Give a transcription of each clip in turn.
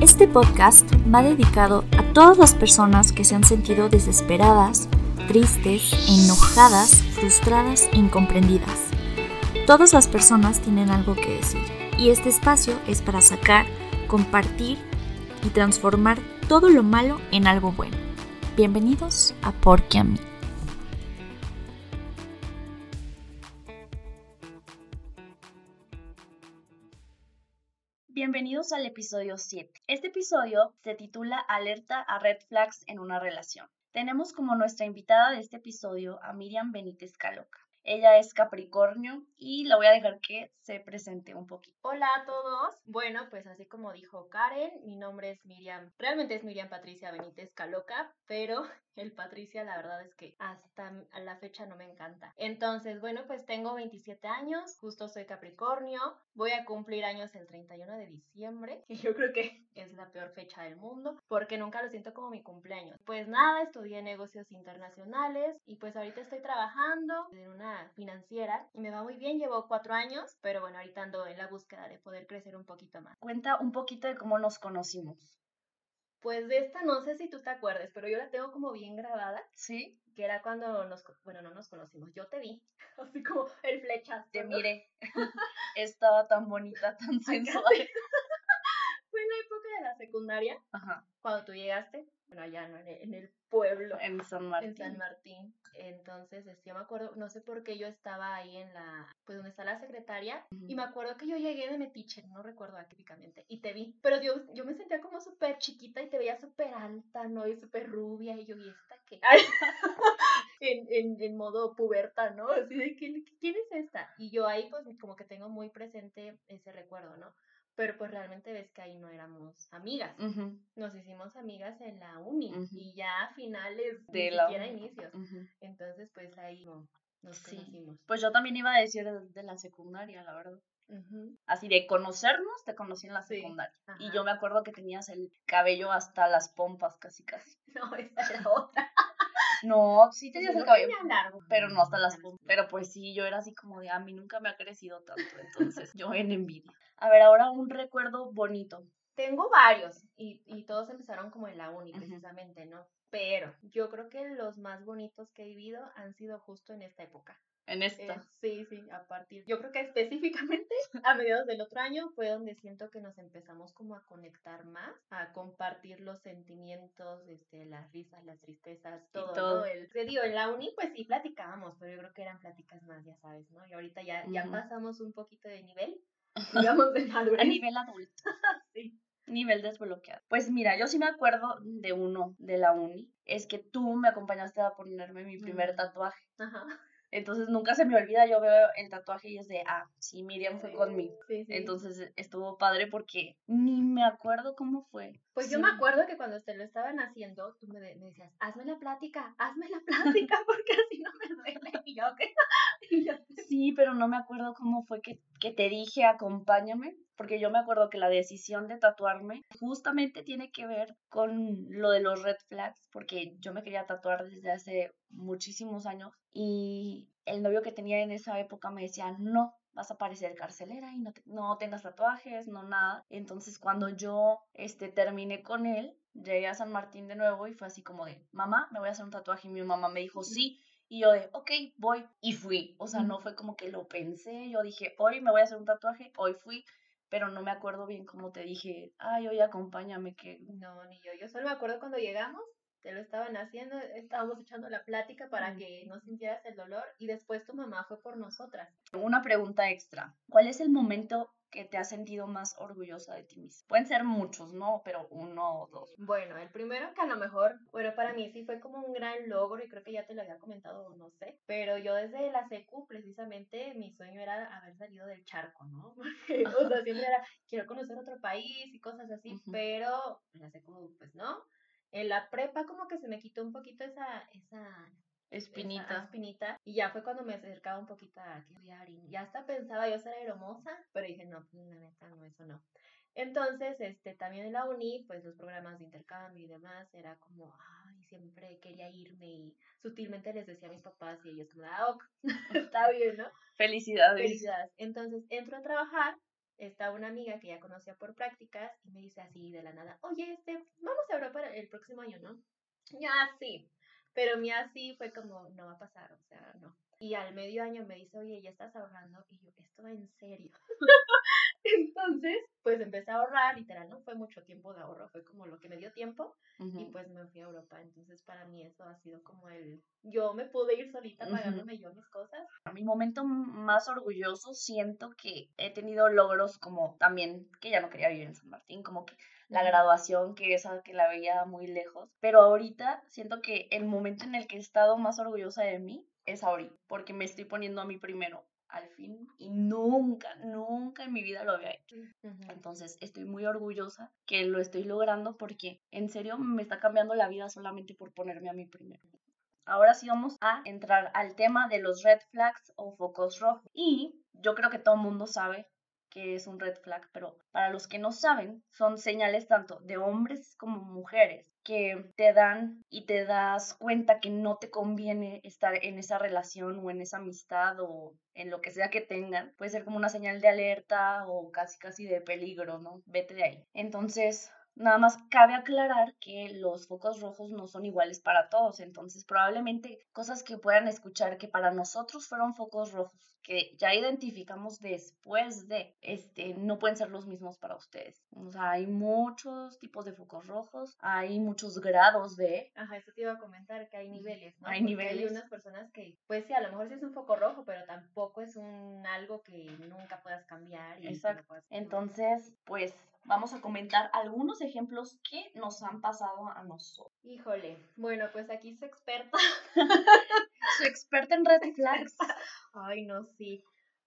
Este podcast va dedicado a todas las personas que se han sentido desesperadas, tristes, enojadas, frustradas e incomprendidas. Todas las personas tienen algo que decir y este espacio es para sacar, compartir y transformar todo lo malo en algo bueno. Bienvenidos a Porque a mí. Bienvenidos al episodio 7. Este episodio se titula Alerta a Red Flags en una relación. Tenemos como nuestra invitada de este episodio a Miriam Benítez Caloca. Ella es Capricornio y la voy a dejar que se presente un poquito. Hola a todos. Bueno, pues así como dijo Karen, mi nombre es Miriam. Realmente es Miriam Patricia Benítez Caloca, pero el Patricia la verdad es que hasta la fecha no me encanta. Entonces, bueno, pues tengo 27 años, justo soy Capricornio, voy a cumplir años el 31 de diciembre y yo creo que es la peor fecha del mundo porque nunca lo siento como mi cumpleaños. Pues nada, estudié negocios internacionales y pues ahorita estoy trabajando en una financiera y me va muy bien, llevo cuatro años, pero bueno, ahorita ando en la búsqueda de poder crecer un poquito más. Cuenta un poquito de cómo nos conocimos. Pues de esta no sé si tú te acuerdes, pero yo la tengo como bien grabada. Sí. Que era cuando nos, bueno, no nos conocimos, yo te vi, así como el flechazo. Te miré. Estaba tan bonita, tan sensual. Época de la secundaria, Ajá. cuando tú llegaste, bueno, allá ¿no? en, el, en el pueblo. En San Martín. En San Martín. Entonces, este, yo me acuerdo, no sé por qué yo estaba ahí en la, pues donde está la secretaria, y me acuerdo que yo llegué de metiche, no recuerdo típicamente, y te vi, pero yo, yo me sentía como súper chiquita y te veía súper alta, ¿no? Y súper rubia, y yo, ¿y esta qué? en, en, en, modo puberta, ¿no? Así de, ¿quién, ¿quién es esta? Y yo ahí, pues, como que tengo muy presente ese recuerdo, ¿no? Pero pues realmente ves que ahí no éramos amigas. Nos hicimos amigas en la uni y ya a finales de ni la siquiera inicios. Entonces pues ahí no, nos conocimos. Pues yo también iba a decir de, la secundaria, la verdad. Así de conocernos, te conocí en la secundaria. Y yo me acuerdo que tenías el cabello hasta las pompas, casi casi. No, esa era otra. No, sí tenías el cabello. largo. Pero no hasta las. Pero pues sí, yo era así como de, a mí nunca me ha crecido tanto. Entonces, yo en envidia. A ver, ahora un recuerdo bonito. Tengo varios y, y todos empezaron como en la uni, precisamente, ¿no? Pero yo creo que los más bonitos que he vivido han sido justo en esta época. En esta. Eh, sí, sí, a partir. Yo creo que específicamente a mediados del otro año fue donde siento que nos empezamos como a conectar más, a compartir los sentimientos, este, las risas, las tristezas, todo. todo. El, te digo, en la uni pues sí platicábamos, pero yo creo que eran pláticas más, ya sabes, ¿no? Y ahorita ya, ya pasamos un poquito de nivel digamos, de madurez. A nivel adulto. sí. Nivel desbloqueado. Pues mira, yo sí me acuerdo de uno de la uni. Es que tú me acompañaste a ponerme mi primer tatuaje. Ajá. Entonces nunca se me olvida, yo veo el tatuaje y es de, ah, sí, Miriam fue conmigo. Sí, sí. Entonces estuvo padre porque ni me acuerdo cómo fue. Pues yo me acuerdo que cuando te lo estaban haciendo, tú me, decías, hazme la plática, hazme la plática porque así no me duele. Y yo, ¿qué? Sí, pero no me acuerdo cómo fue que, que te dije, acompáñame porque yo me acuerdo que la decisión de tatuarme justamente tiene que ver con lo de los red flags, porque yo me quería tatuar desde hace muchísimos años y el novio que tenía en esa época me decía, no, vas a parecer carcelera y no, no tengas tatuajes, no nada. Entonces cuando yo este, terminé con él, llegué a San Martín de nuevo y fue así como de, mamá, me voy a hacer un tatuaje y mi mamá me dijo, sí. Y yo de, ok, voy. Y fui. O sea, no fue como que lo pensé. Yo dije, hoy me voy a hacer un tatuaje. Hoy fui pero no me acuerdo bien cómo te dije, ay, oye, acompáñame, que... No, ni yo, yo solo me acuerdo cuando llegamos, te lo estaban haciendo, estábamos echando la plática para que no sintieras el dolor y después tu mamá fue por nosotras. Una pregunta extra, ¿cuál es el momento que te has sentido más orgullosa de ti misma? Pueden ser muchos, ¿no? Pero uno o dos. Bueno, el primero que a lo mejor, bueno, para mí sí fue como un gran logro y creo que ya te lo había comentado, no sé, pero yo desde la secu precisamente mi sueño era haber salido del charco, ¿no? Porque, o sea, siempre era, quiero conocer otro país y cosas así, pero en la secu, pues no. En la prepa como que se me quitó un poquito esa, esa espinita. espinita. Y ya fue cuando me acercaba un poquito a estudiar y ya hasta pensaba yo ser hermosa, pero dije, no, pues la neta, no, eso no. Entonces, este, también en la uni, pues los programas de intercambio y demás, era como, ay, siempre quería irme y sutilmente les decía a mis papás y ellos como, ah, ok, está bien, ¿no? Felicidades. Felicidades. Entonces, entro a trabajar está una amiga que ya conocía por prácticas y me dice así de la nada, oye, este, vamos a Europa el próximo año, ¿no? Ya, sí. Pero mi así fue como, no va a pasar, o sea, no. Y al medio año me dice, oye, ya estás ahorrando. Y yo, esto en serio. Entonces, pues empecé a ahorrar, literal, no fue mucho tiempo de ahorro, fue como lo que me dio tiempo y pues me fui a Europa. Entonces, para mí eso ha sido como el, yo me pude ir solita pagándome yo mis cosas. Mi momento más orgulloso siento que he tenido logros como también que ya no quería vivir en San Martín, como que la graduación, que esa que la veía muy lejos. Pero ahorita siento que el momento en el que he estado más orgullosa de mí es ahorita, porque me estoy poniendo a mí primero al fin y nunca, nunca en mi vida lo había hecho. Entonces estoy muy orgullosa que lo estoy logrando porque en serio me está cambiando la vida solamente por ponerme a mí primero. Ahora sí vamos a entrar al tema de los red flags o focos rojos. Y yo creo que todo el mundo sabe que es un red flag, pero para los que no saben, son señales tanto de hombres como mujeres que te dan y te das cuenta que no te conviene estar en esa relación o en esa amistad o en lo que sea que tengan. Puede ser como una señal de alerta o casi casi de peligro, ¿no? Vete de ahí. Entonces, Nada más cabe aclarar que los focos rojos no son iguales para todos, entonces probablemente cosas que puedan escuchar que para nosotros fueron focos rojos, que ya identificamos después de, este, no pueden ser los mismos para ustedes. O sea, hay muchos tipos de focos rojos, hay muchos grados de... Ajá, eso te iba a comentar, que hay niveles, ¿no? Hay niveles. Hay unas personas que, pues sí, a lo mejor sí es un foco rojo, pero tampoco es un algo que nunca puedas cambiar. Exacto. Entonces, pues vamos a comentar algunos ejemplos que nos han pasado a nosotros. Híjole, bueno, pues aquí su experta. su experta en red flags. Ay, no, sí.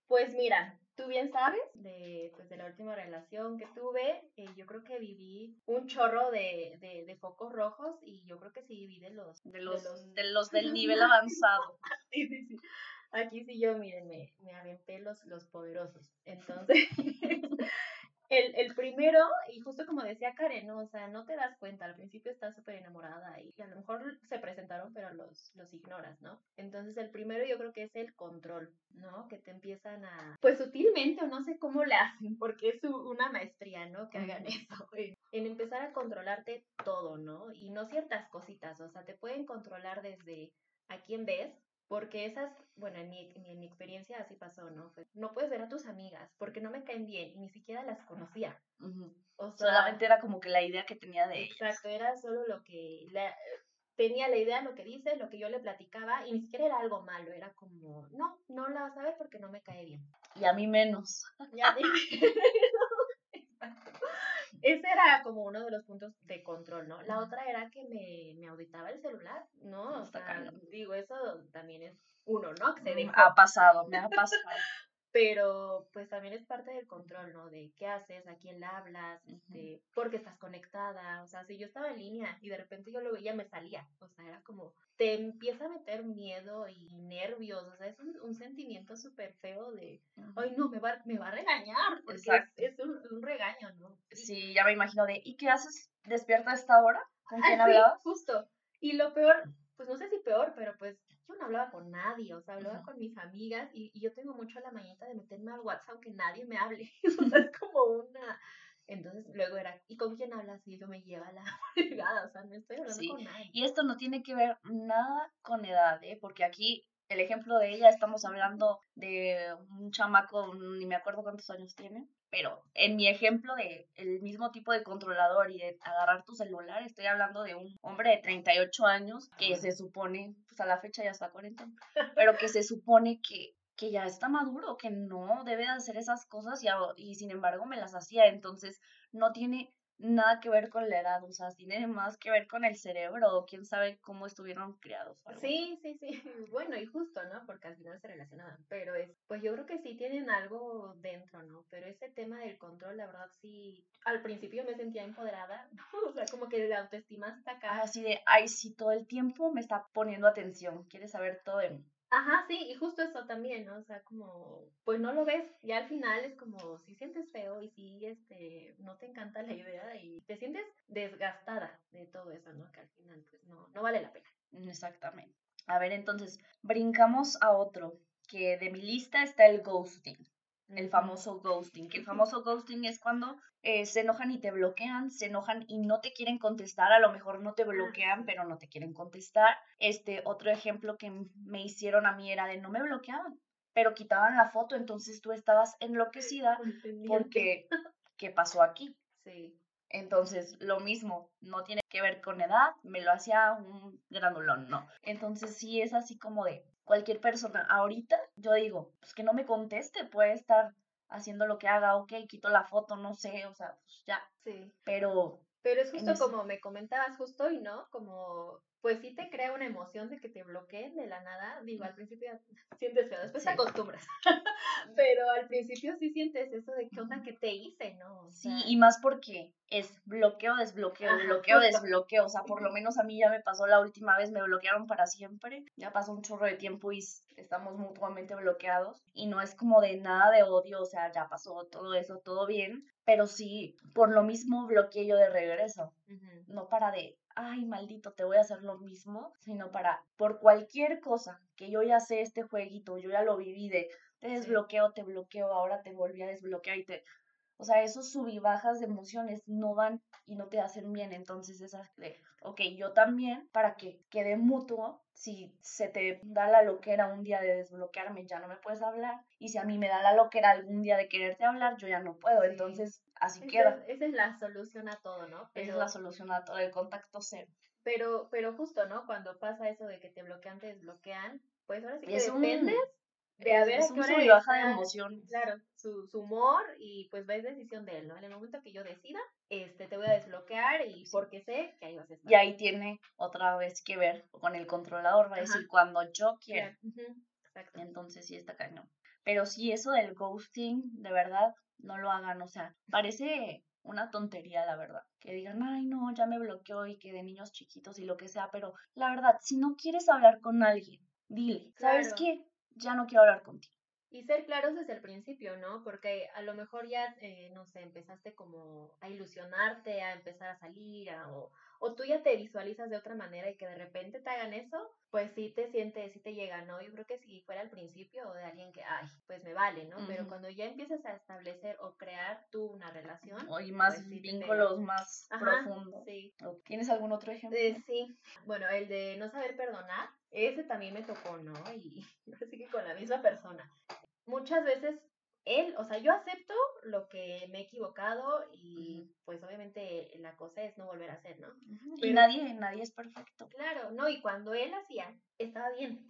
Pues mira, tú bien sabes de, pues, de la última relación que tuve, eh, yo creo que viví un chorro de, de, focos rojos y yo creo que sí viví de los... De los, de los, del nivel avanzado. sí, sí, sí. Aquí sí yo, miren, me, me aventé los, los poderosos. Entonces, el, el, primero, y justo como decía Karen, ¿no? o sea, no te das cuenta, al principio estás súper enamorada y a lo mejor se presentaron, pero los, los ignoras, ¿no? Entonces el primero yo creo que es el control, ¿no? Que te empiezan a, pues sutilmente, o no sé cómo le hacen, porque es una maestría, ¿no? Que hagan eso, en empezar a controlarte todo, ¿no? Y no ciertas cositas, o sea, te pueden controlar desde a quién ves, porque esas, bueno, en mi, en mi experiencia así pasó, ¿no? no puedes ver a tus amigas porque no me caen bien y ni siquiera las conocía. o sea, Solamente era como que la idea que tenía de Exacto, era solo lo que la, tenía la idea, lo que dice, lo que yo le platicaba y ni siquiera era algo malo, era como, no, no la vas a ver porque no me cae bien. Y a mí menos. Ya ese era como uno de los puntos de control, ¿no? La otra era que me, me auditaba el celular, ¿no? O sea, digo, eso también es uno, ¿no? Que se Ha pasado, me ha pasado pero pues también es parte del control, ¿no? De qué haces, a quién le hablas, este, porque estás conectada, o sea, si yo estaba en línea y de repente yo lo veía, me salía, o sea, era como, te empieza a meter miedo y nervios, o sea, es un, sentimiento súper feo de, ay, no, me va, me va a regañar, porque es, un, regaño, ¿no? Sí. ya me imagino de, ¿y qué haces? ¿Despierta a esta hora? ¿Con quién ah, hablabas? justo, y lo peor, pues no sé si peor, pero pues yo no hablaba con nadie, o sea, hablaba con mis amigas y, y, yo tengo mucho la mañita de meterme al WhatsApp aunque nadie me hable. o sea, es como una... Entonces luego era, ¿y con quién hablas? Y eso me lleva la fregada, o sea, no estoy hablando con nadie. Y esto no tiene que ver nada con edad, ¿eh? Porque aquí el ejemplo de ella, estamos hablando de un chamaco, ni me acuerdo cuántos años tiene, pero en mi ejemplo de el mismo tipo de controlador y de agarrar tu celular, estoy hablando de un hombre de 38 años que se supone, pues a la fecha ya está 40, pero que se supone que que ya está maduro, que no debe de hacer esas cosas y, y sin embargo me las hacía, entonces no tiene nada que ver con la edad, o sea, tiene más que ver con el cerebro o quién sabe cómo estuvieron criados. Sí, sí, sí, bueno, y justo, ¿no? Porque al final se relacionan, pero es, pues yo creo que sí tienen algo dentro, ¿no? Pero ese tema del control, la verdad, sí, al principio me sentía empoderada, o sea, como que la autoestima está acá. Así de, ay, sí, todo el tiempo me está poniendo atención, quiere saber todo de mí. Ajá, sí, y justo eso también, ¿no? O sea, como, pues no lo ves, y al final es como, si sientes feo y si, este, no te encanta la idea y te sientes desgastada de todo eso, ¿no? Que al final, pues no, no vale la pena. Exactamente. A ver, entonces, brincamos a otro, que de mi lista está el ghosting. El famoso ghosting, que el famoso ghosting es cuando eh, se enojan y te bloquean, se enojan y no te quieren contestar, a lo mejor no te bloquean, pero no te quieren contestar. Este otro ejemplo que me hicieron a mí era de no me bloqueaban, pero quitaban la foto, entonces tú estabas enloquecida porque ¿qué pasó aquí? Sí. Entonces, lo mismo, no tiene que ver con edad, me lo hacía un granulón, no. Entonces, sí es así como de cualquier persona. Ahorita, yo digo, pues que no me conteste, puede estar haciendo lo que haga, ok, quito la foto, no sé, o sea, pues ya. Sí. Pero. Pero es justo como me comentabas justo y no, como pues sí te crea una emoción de que te bloqueen de la nada. Digo, al principio sientes feo, después te acostumbras. Pero al principio sí sientes eso de qué onda que te hice, ¿no? sí, y más porque es bloqueo, desbloqueo, bloqueo, desbloqueo. O sea, por lo menos a mí ya me pasó la última vez, me bloquearon para siempre. Ya pasó un chorro de tiempo y estamos mutuamente bloqueados. Y no es como de nada de odio, o sea, ya pasó todo eso, todo bien. Pero sí, por lo mismo bloqueé yo de regreso. No para de, ay, maldito, te voy a hacer lo mismo, sino para, por cualquier cosa que yo ya sé este jueguito, yo ya lo viví de, te desbloqueo, te bloqueo, ahora te volví a desbloquear y te... O sea, esos sub y bajas de emociones no van y no te hacen bien. Entonces, esa de, ok, yo también, para que quede mutuo, si se te da la loquera un día de desbloquearme, ya no me puedes hablar. Y si a mí me da la loquera algún día de quererte hablar, yo ya no puedo. Entonces, así queda. esa es la solución a todo, ¿no? Esa es la solución a todo, el contacto cero. Pero, pero justo, ¿no? Cuando pasa eso de que te bloquean, te desbloquean, pues ahora sí que dependes de es a qué baja de emoción. Claro, su, su, humor y pues va decisión de él, ¿no? En el momento que yo decida, este, te voy a desbloquear y porque sé que ahí vas a estar. Y ahí tiene otra vez que ver con el controlador, va a decir cuando yo quiera. Exacto. Entonces sí está cañón. Pero sí, eso del ghosting, de verdad, no lo hagan. O sea, parece una tontería, la verdad. Que digan, ay, no, ya me bloqueó y que de niños chiquitos y lo que sea. Pero la verdad, si no quieres hablar con alguien, dile, ¿sabes qué? Ya no quiero hablar contigo. Y ser claros desde el principio, ¿no? Porque a lo mejor ya, eh, no sé, empezaste como a ilusionarte, a empezar a salir, o, o tú ya te visualizas de otra manera y que de repente te hagan eso, pues sí te sientes, sí te llega, ¿no? Yo creo que si fuera al principio de alguien que, ay, pues me vale, ¿no? Pero cuando ya empiezas a establecer o crear tú una relación. O y más pues vínculos más profundos. Sí. ¿Tienes algún otro ejemplo? Eh, sí. Bueno, el de no saber perdonar, ese también me tocó, ¿no? Y así que con la misma persona. Muchas veces él, o sea, yo acepto lo que me he equivocado y pues obviamente la cosa es no volver a hacer, ¿no? y nadie, nadie es perfecto. Claro, no, y cuando él hacía, estaba bien.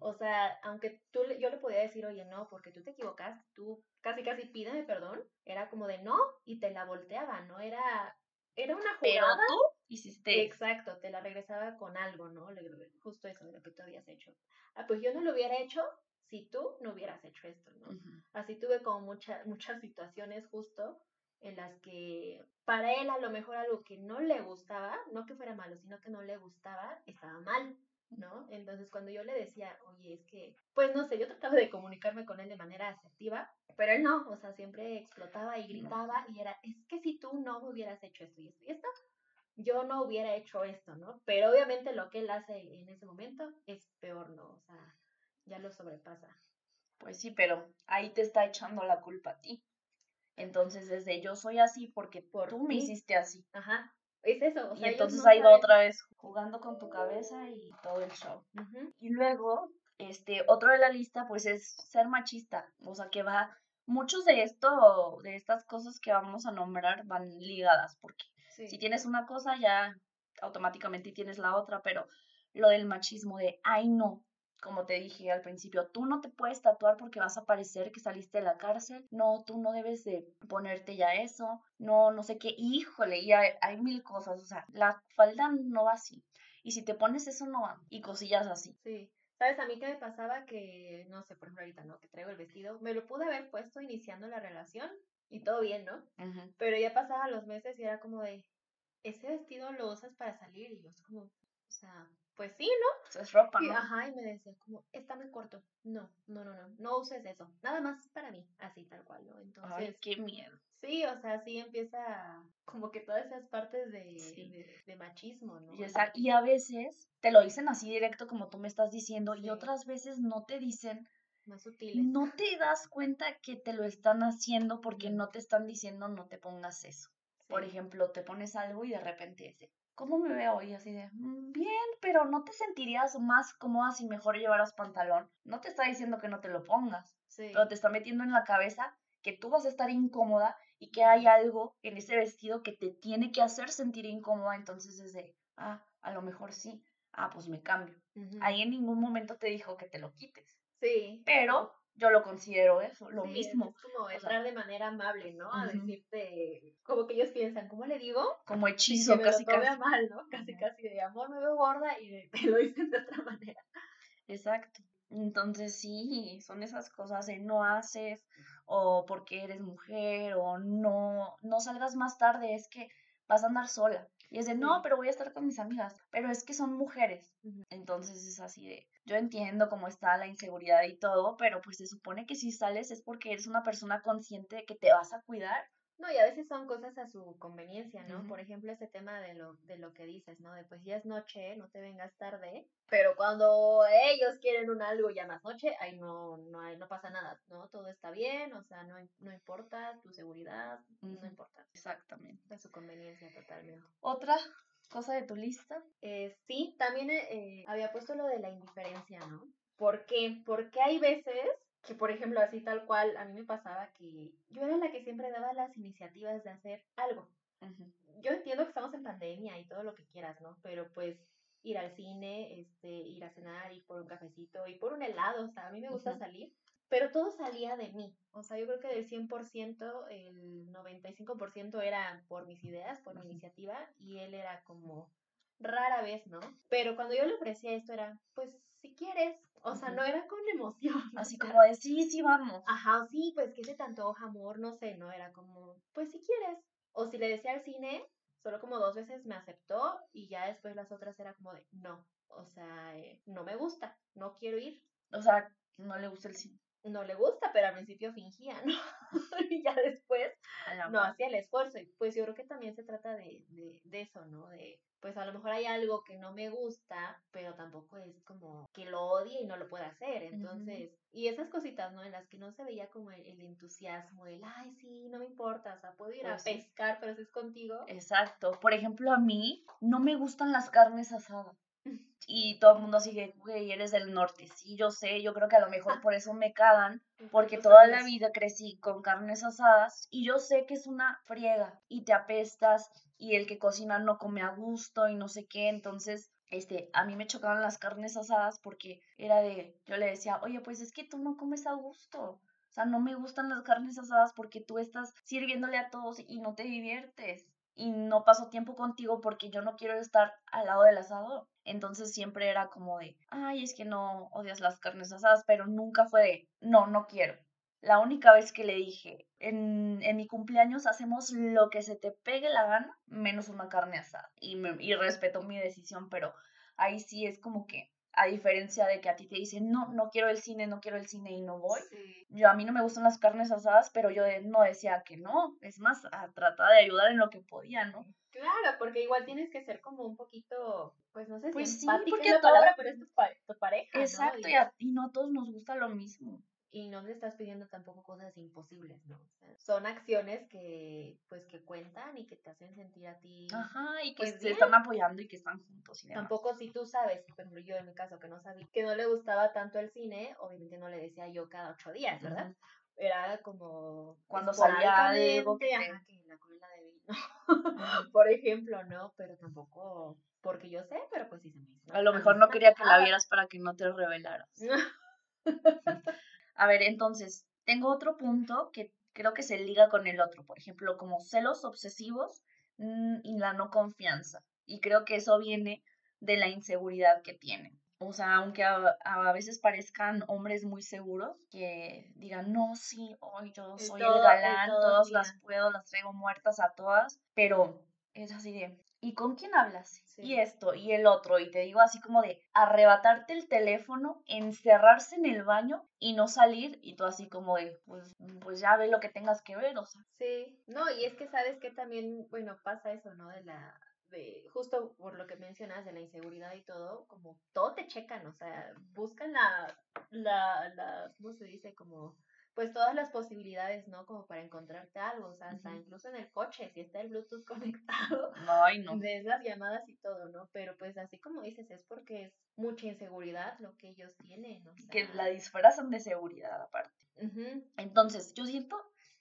O sea, aunque tú, yo le podía decir, oye, no, porque tú te equivocaste, tú casi casi pídeme perdón, era como de no, y te la volteaba, ¿no? Era, era una jugada. Pero tú hiciste. Exacto, te la regresaba con algo, ¿no? Justo eso de lo que tú habías hecho. Ah, pues yo no lo hubiera hecho, si tú no hubieras hecho esto, ¿no? Así tuve como muchas muchas situaciones justo en las que para él a lo mejor algo que no le gustaba, no que fuera malo, sino que no le gustaba, estaba mal, ¿no? Entonces cuando yo le decía, oye, es que, pues no sé, yo trataba de comunicarme con él de manera asertiva, pero él no, o sea, siempre explotaba y gritaba y era, es que si tú no hubieras hecho esto y esto y esto, yo no hubiera hecho esto, ¿no? Pero obviamente lo que él hace en ese momento es peor, ¿no? O sea, ya lo sobrepasa. Pues sí, pero ahí te está echando la culpa a ti. Entonces, desde yo soy así porque Por tú me hiciste así. Ajá. Es eso. y entonces ahí va otra vez jugando con tu cabeza y todo el show. Y luego, este, otro de la lista, pues es ser machista. O sea, que va. Muchos de esto, de estas cosas que vamos a nombrar, van ligadas. Porque si tienes una cosa, ya automáticamente tienes la otra. Pero lo del machismo, de ay, no, como te dije al principio, tú no te puedes tatuar porque vas a parecer que saliste de la cárcel, no, tú no debes de ponerte ya eso, no, no sé qué, híjole, y hay, hay mil cosas, o sea, la falda no va así, y si te pones eso no va, y cosillas así. Sí. ¿Sabes? A mí qué me pasaba que, no sé, por ejemplo, ahorita, ¿no? Que traigo el vestido, me lo pude haber puesto iniciando la relación y todo bien, ¿no? Pero ya pasaba los meses y era como de, ese vestido lo usas para salir y yo es como, o sea, pues sí, ¿no? Es ropa, ¿no? ajá, y me decía como, está muy corto. No, no, no, no, no uses eso. Nada más para mí, así tal cual, ¿no? Entonces. Ay, qué miedo. Sí, o sea, sí empieza como que todas esas partes de, de, machismo, ¿no? Y, y a veces te lo dicen así directo como tú me estás diciendo y otras veces no te dicen más sutiles. No te das cuenta que te lo están haciendo porque no te están diciendo no te pongas eso. Por ejemplo, te pones algo y de repente dice, ¿cómo me veo? Y así de, "Mm, bien, pero no te sentirías más cómoda si mejor llevaras pantalón. No te está diciendo que no te lo pongas, Sí. pero te está metiendo en la cabeza que tú vas a estar incómoda y que hay algo en ese vestido que te tiene que hacer sentir incómoda. Entonces es de, ah, a lo mejor sí. Ah, pues me cambio. Ahí en ningún momento te dijo que te lo quites. Sí. Pero yo lo considero eso, lo Sí, mismo. Es como sea, entrar de manera amable, ¿no? A decirte, como que ellos piensan, ¿cómo le digo? Como hechizo, que me casi lo a casi. mal, ¿no? Casi casi de amor, me veo gorda y te lo dicen de otra manera. Exacto. Entonces sí, son esas cosas de no haces o porque eres mujer o no, no salgas más tarde, es que vas a andar sola. Y es de, no, pero voy a estar con mis amigas, pero es que son mujeres. Entonces es así de, yo entiendo cómo está la inseguridad y todo, pero pues se supone que si sales es porque eres una persona consciente de que te vas a cuidar. No, y a veces son cosas a su conveniencia, ¿no? Por ejemplo, ese tema de lo, de lo que dices, ¿no? De pues ya es noche, no te vengas tarde, pero cuando ellos quieren un algo ya más noche, ahí no, no, hay, no pasa nada, ¿no? Todo está bien, o sea, no, no importa tu seguridad, no importa, Exactamente. a su conveniencia totalmente. Otra cosa de tu lista. Eh, sí, también eh, había puesto lo de la indiferencia, ¿no? ¿Por qué? Porque hay veces que, por ejemplo, así tal cual, a mí me pasaba que yo era la que siempre daba las iniciativas de hacer algo. Ujú. Yo entiendo que estamos en pandemia y todo lo que quieras, ¿no? Pero pues ir al cine, este, ir a cenar, ir por un cafecito, ir por un helado, o sea, a mí me gusta Ujú. salir, pero todo salía de mí. O sea, yo creo que del 100%, el 95% era por mis ideas, por mi Ujú. iniciativa, y él era como rara vez, ¿no? Pero cuando yo le ofrecía esto era, pues, si quieres, o sea, no era con emoción. Así como de, sí, sí, vamos. Ajá, sí, pues que se te antoja, amor, no sé, ¿no? Era como, pues si quieres. O si le decía al cine, solo como dos veces me aceptó y ya después las otras era como de, no, o sea, eh, no me gusta, no quiero ir. O sea, no le gusta el cine. No le gusta, pero al principio fingía, ¿no? y ya después no hacía el esfuerzo. Y pues yo creo que también se trata de, de, de eso, ¿no? De, pues a lo mejor hay algo que no me gusta, pero tampoco es como que lo odie y no lo pueda hacer. Entonces, y esas cositas, ¿no? En las que no se veía como el, el entusiasmo, el, ay, sí, no me importa, o sea, puedo ir a Pues sí. pescar, pero si es contigo. Exacto. Por ejemplo, a mí no me gustan las carnes asadas. Y todo el mundo sigue, güey, eres del norte. Sí, yo sé, yo creo que a lo mejor por eso me cagan, porque toda la vida crecí con carnes asadas y yo sé que es una friega y te apestas y el que cocina no come a gusto y no sé qué. Entonces, este, a mí me chocaban las carnes asadas porque era de, yo le decía, oye, pues es que tú no comes a gusto. O sea, no me gustan las carnes asadas porque tú estás sirviéndole a todos y no te diviertes. Y no paso tiempo contigo porque yo no quiero estar al lado del asador. Entonces siempre era como de, ay, es que no odias las carnes asadas, pero nunca fue de, no, no quiero. La única vez que le dije, en, en mi cumpleaños hacemos lo que se te pegue la gana, menos una carne asada. Y, me, y respetó mi decisión, pero ahí sí es como que, a diferencia de que a ti te dicen, no, no quiero el cine, no quiero el cine y no voy. Sí. Yo a mí no me gustan las carnes asadas, pero yo no decía que no. Es más, a tratar de ayudar en lo que podía, ¿no? Claro, porque igual tienes que ser como un poquito, pues no sé Pues si sí, empática porque es la todo- palabra, pero es tu, pa- tu pareja. Exacto, y a, y no a todos nos gusta lo mismo. Y no le estás pidiendo tampoco cosas imposibles, ¿no? O sea, son acciones que, pues, que cuentan y que te hacen sentir a ti. Ajá, y que Pues se están apoyando y que están juntos y demás. Tampoco si tú sabes, por ejemplo, yo en mi caso que no sabía que no le gustaba tanto el cine, obviamente no le decía yo cada ocho días, ¿verdad? Era como Cuando salía te- ajá, que la cola de vino, por ejemplo, ¿no? Pero tampoco porque yo sé, pero pues sí se me hizo. A lo mejor no quería que la vieras para que no te revelaras. A ver, entonces, tengo otro punto que creo que se liga con el otro. Por ejemplo, como celos obsesivos mm, y la no confianza. Y creo que eso viene de la inseguridad que tienen. O sea, aunque a, a veces parezcan hombres muy seguros, que digan, no, sí, hoy yo soy todo- el galán, todas las puedo, las traigo muertas a todas, pero es así de, ¿y con quién hablas? Sí. Y esto, y el otro, y te digo así como de arrebatarte el teléfono, encerrarse en el baño y no salir, y tú así como de, pues, pues ya ve lo que tengas que ver, o sea. Sí, no, y es que sabes que también, bueno, pasa eso, ¿no? De la, de, justo por lo que mencionas de la inseguridad y todo, como todo te checan, o sea, buscan la, la, la, ¿cómo se dice? Como pues todas las posibilidades, ¿no? Como para encontrarte algo, o sea, hasta incluso en el coche, si está el Bluetooth conectado, Ay, no. ves las llamadas y todo, ¿no? Pero pues así como dices, es porque es mucha inseguridad lo que ellos tienen, o sea, Que la disfrazan de seguridad aparte. Entonces, yo siento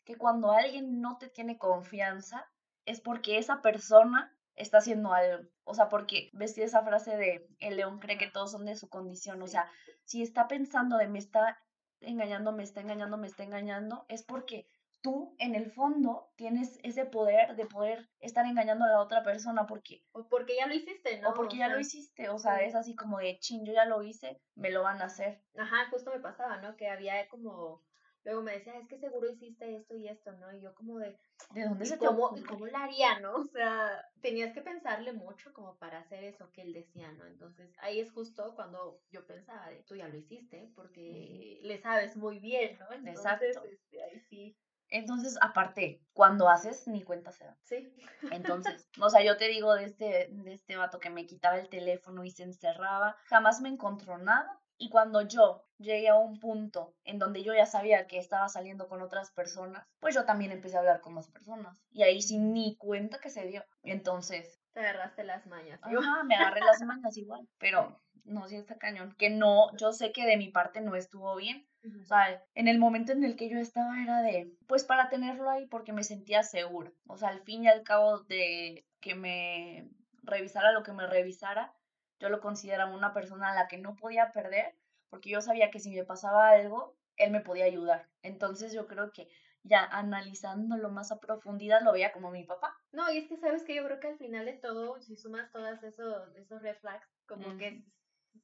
que cuando alguien no te tiene confianza es porque esa persona está haciendo algo. O sea, porque ves esa frase de el león cree que todos son de su condición. O sea, si está pensando de me está engañando, me está engañando, me está engañando, es porque tú en el fondo tienes ese poder de poder estar engañando a la otra persona porque o porque ya lo hiciste, ¿no? o porque O ya lo hiciste, o sea, es así como de chin, yo ya lo hice, me lo van a hacer. Ajá, justo me pasaba, ¿no? Que había como, luego me decía, es que seguro hiciste esto y esto, ¿no? Y yo como de, ¿De dónde ¿y se te cómo, ocurre? y cómo lo haría, no? O sea, tenías que pensarle mucho como para hacer eso que él decía, ¿no? Entonces, ahí es justo cuando yo pensaba de, tú ya lo hiciste, porque le sabes muy bien, ¿no? Entonces, Exacto. este, ahí sí, Entonces, aparte, cuando haces, ni cuenta se da. sí. Entonces, o sea, yo te digo de este, de este vato que me quitaba el teléfono y se encerraba, jamás me encontró nada. Y cuando yo llegué a un punto en donde yo ya sabía que estaba saliendo con otras personas, pues yo también empecé a hablar con más personas. Y ahí sin ni cuenta que se dio. Entonces, Te agarraste las mañas. Yo, ajá, me agarré las mañas igual. Pero no, sí está cañón. Que no, yo sé que de mi parte no estuvo bien. O sea, en el momento en el que yo estaba era de, pues para tenerlo ahí porque me sentía segura. O sea, al fin y al cabo de que me revisara lo que me revisara, yo lo consideraba una persona a la que no podía perder porque yo sabía que si me pasaba algo, él me podía ayudar. Entonces yo creo que ya analizándolo más a profundidad lo veía como mi papá. No, y es que sabes que yo creo que al final de todo, si sumas todas esos, esos red flags, como que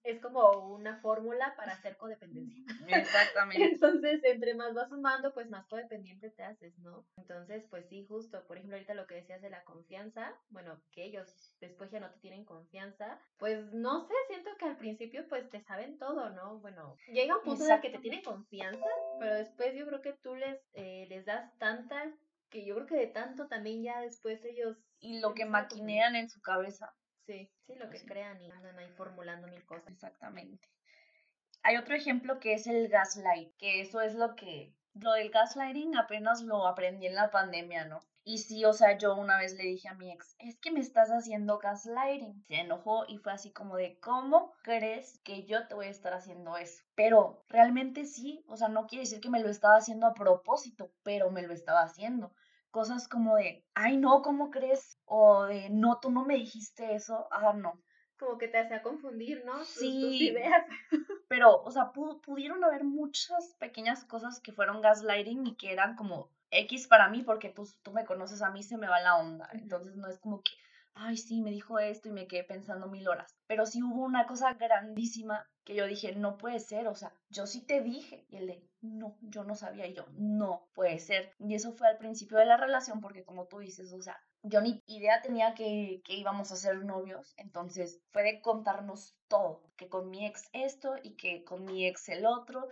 es, como una fórmula para hacer codependencia. Exactamente. Entonces, entre más vas sumando, pues más codependiente te haces, ¿no? Entonces, pues sí, justo, por ejemplo, ahorita lo que decías de la confianza, bueno, que ellos después ya no te tienen confianza, pues no sé, siento que al principio pues te saben todo, ¿no? Bueno, llega un punto en el que te tienen confianza, pero después yo creo que tú les, eh, les das tanta, que yo creo que de tanto también ya después ellos... Y lo que maquinean en su cabeza Sí, sí, lo que crean y andan ahí formulando mil cosas. Exactamente. Hay otro ejemplo que es el gaslight, que eso es lo que, lo del gaslighting apenas lo aprendí en la pandemia, ¿no? Y sí, o sea, yo una vez le dije a mi ex, es que me estás haciendo gaslighting. Se enojó y fue así como de, ¿cómo crees que yo te voy a estar haciendo eso? Pero realmente sí, o sea, no quiere decir que me lo estaba haciendo a propósito, pero me lo estaba haciendo. Cosas como de, ay, no, ¿cómo crees? O de, no, tú no me dijiste eso. Ah, no. Como que te hacía confundir, ¿no? Tus- tus Sí. ideas. Pero, o sea, pu- pudieron haber muchas pequeñas cosas que fueron gaslighting y que eran como X para mí, porque pues tú me conoces, a mí se me va la onda. Entonces no es como que, ay, sí, me dijo esto y me quedé pensando mil horas. Pero sí hubo una cosa grandísima que yo dije, no puede ser, o sea, yo sí te dije. Y él de, no, yo no sabía. Y yo, no puede ser. Y eso fue al principio de la relación, porque como tú dices, o sea, yo ni idea tenía que, que íbamos a ser novios, entonces fue de contarnos todo, que con mi ex esto y que con mi ex el otro,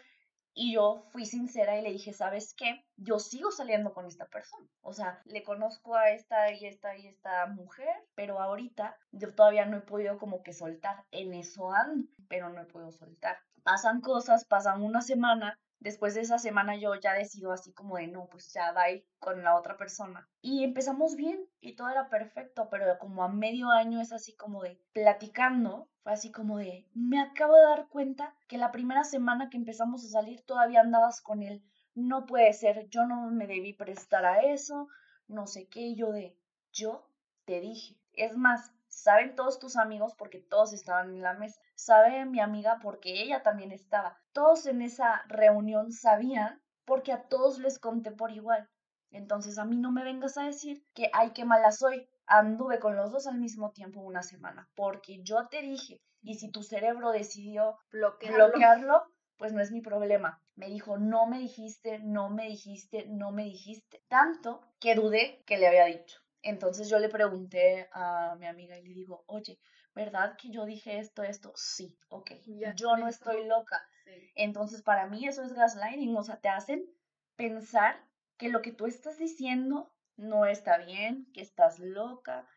y yo fui sincera y le dije, ¿sabes qué? Yo sigo saliendo con esta persona, o sea, le conozco a esta y esta y esta mujer, pero ahorita yo todavía no he podido como que soltar, en eso ando, pero no he podido soltar. Pasan cosas, pasan una semana, Después de esa semana yo ya decido así como de no, pues ya bye con la otra persona. Y empezamos bien y todo era perfecto, pero como a medio año es así como de platicando, fue así como de me acabo de dar cuenta que la primera semana que empezamos a salir todavía andabas con él. No puede ser, yo no me debí prestar a eso, no sé qué, yo de yo te dije. Es más, saben todos tus amigos porque todos estaban en la mesa. Sabe mi amiga porque ella también estaba. Todos en esa reunión sabían porque a todos les conté por igual. Entonces a mí no me vengas a decir que ay, qué mala soy. Anduve con los dos al mismo tiempo una semana porque yo te dije. Y si tu cerebro decidió Bloquearlo. bloquearlo, pues no es mi problema. Me dijo, no me dijiste, no me dijiste, no me dijiste. Tanto que dudé que le había dicho. Entonces yo le pregunté a mi amiga y le digo, oye, ¿verdad que yo dije esto, esto? Sí, ok. Ya yo no eso. estoy loca. Sí. Entonces para mí eso es gaslighting, o sea, te hacen pensar que lo que tú estás diciendo no está bien, que estás loca,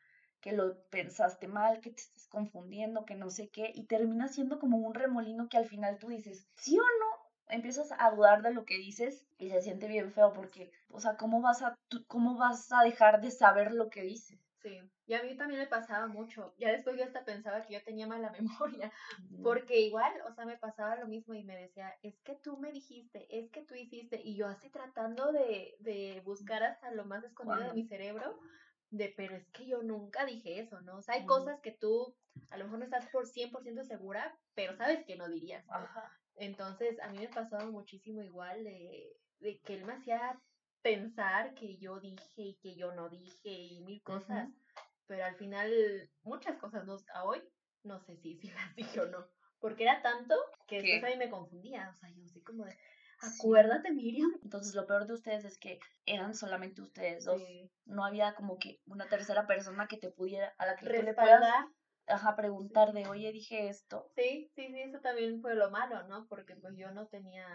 que lo pensaste mal, que te estás confundiendo, que no sé qué, y termina siendo como un remolino que al final tú dices, sí o no, empiezas a dudar de lo que dices y se siente bien feo porque, o sea, ¿cómo vas a, cómo vas a dejar de saber lo que dices? Sí, y a mí también me pasaba mucho. Ya después yo hasta pensaba que yo tenía mala memoria, porque igual, o sea, me pasaba lo mismo y me decía, es que tú me dijiste, es que tú hiciste, y yo así tratando de, de buscar hasta lo más escondido de mi cerebro, de, pero es que yo nunca dije eso, ¿no? O sea, hay cosas que tú a lo mejor no estás por 100% segura, pero sabes que no dirías. Ajá. Entonces, a mí me pasaba muchísimo igual de, de que él me hacía pensar que yo dije y que yo no dije y mil cosas, pero al final muchas cosas no, a hoy no sé si, si las dije o no, porque era tanto que después a mí me confundía, o sea, yo así como de, acuérdate Miriam. Entonces lo peor de ustedes es que eran solamente ustedes dos, no había como que una tercera persona que te pudiera, a la que puedas ajá, preguntar de, oye, dije esto. Sí, sí, sí, eso también fue lo malo, ¿no? Porque pues yo no tenía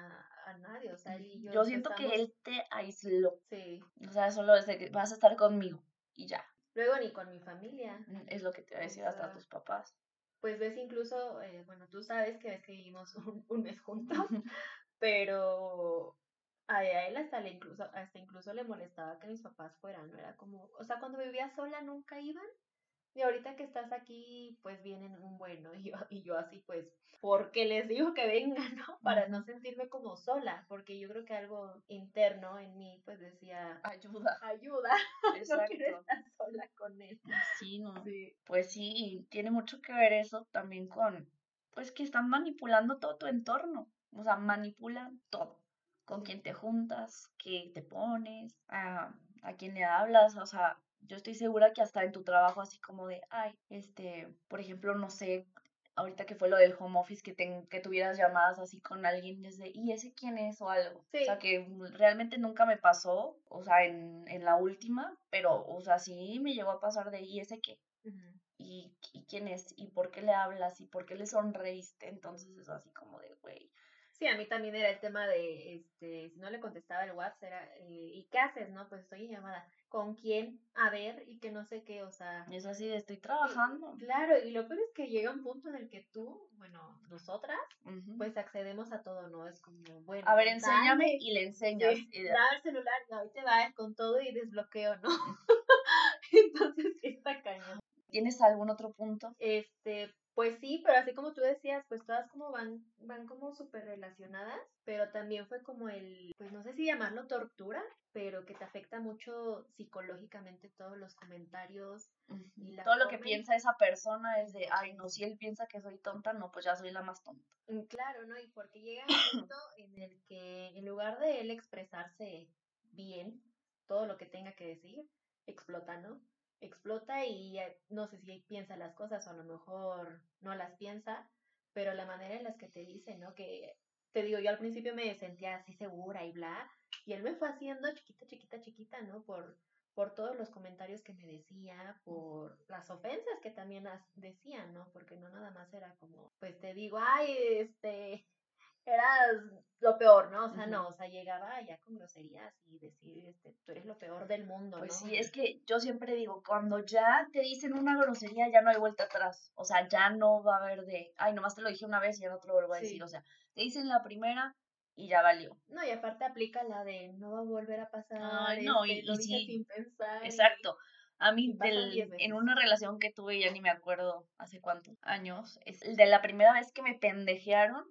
a nadie, o sea, él y yo. Yo siento que él te aisló. Sí. O sea, solo es de que vas a estar conmigo y ya. Luego ni con mi familia. Es lo que te voy a decir hasta tus papás. Pues ves incluso, eh, bueno, tú sabes que ves que vivimos un, mes juntos, pero a él hasta le incluso, hasta incluso le molestaba que mis papás fueran, no era como, o sea, cuando vivía sola nunca iban y ahorita que estás aquí, pues vienen un bueno. Y yo, y yo así, pues, porque les digo que vengan, ¿no? Para no sentirme como sola, porque yo creo que algo interno en mí, pues decía, ayuda. Ayuda. Exacto. no quiero estar sola con él. Sí, no. Pues sí, y tiene mucho que ver eso también con, pues que están manipulando todo tu entorno. O sea, manipulan todo. Con quién te juntas, qué te pones, a, a quién le hablas, o sea, yo estoy segura que hasta en tu trabajo, así como de, ay, este, por ejemplo, no sé, ahorita que fue lo del home office, que, que tuvieras llamadas así con alguien desde, ¿y ese quién es? o algo. O sea, que realmente nunca me pasó, o sea, en, en, la última, pero, o sea, sí me llegó a pasar de, ¿y ese qué? ¿Y, ¿Y quién es? ¿Y por qué le hablas? ¿Y por qué le sonreíste? Entonces es así como de, güey. Sí, a mí también era el tema de, este, si no le contestaba el WhatsApp, era, eh, ¿y qué haces? No, pues estoy en llamada con quién, a ver, y que no sé qué, o sea. Es así estoy trabajando. claro, y lo peor es que llega un punto en el que tú, bueno, nosotras, pues accedemos a todo, ¿no? Es como, bueno. A ver, enséñame y le enseñas. Sí, da el celular, no, te va con todo y desbloqueo, ¿no? Entonces, está cañón. ¿Tienes algún otro punto? Este, pues sí, pero así como tú decías, pues todas como van, van como súper relacionadas, pero también fue como el, pues no sé si llamarlo tortura, pero que te afecta mucho psicológicamente todos los comentarios. Y Todo lo que piensa esa persona es de, ay, no, si él piensa que soy tonta, no, pues ya soy la más tonta. Mm, claro, ¿no? Y porque llega un punto en el que en lugar de él expresarse bien todo lo que tenga que decir, explota, ¿no? Explota y no sé si piensa las cosas o a lo mejor no las piensa, pero la manera en las que te dice, ¿no? Que te digo, yo al principio me sentía así segura y bla, y él me fue haciendo chiquita, chiquita, chiquita, ¿no? Por, por todos los comentarios que me decía, por las ofensas que también decían, ¿no? Porque no nada más era como, pues te digo, ay, este, eras lo peor, ¿no? O sea, no, o sea, llegaba ya con groserías y decir, este, tú eres lo peor del mundo, pues ¿no? sí, es que yo siempre digo, cuando ya te dicen una grosería, ya no hay vuelta atrás. O sea, ya no va a haber de, ay, nomás te lo dije una vez y ya no te lo vuelvo a decir. O sea, te dicen la primera y ya valió. No, y aparte aplica la de no va a volver a pasar. Ay, no, y, este, sí. sin pensar. Exacto. A mí, del, en una relación que tuve, ya ni me acuerdo hace cuántos años, es de la primera vez que me pendejearon,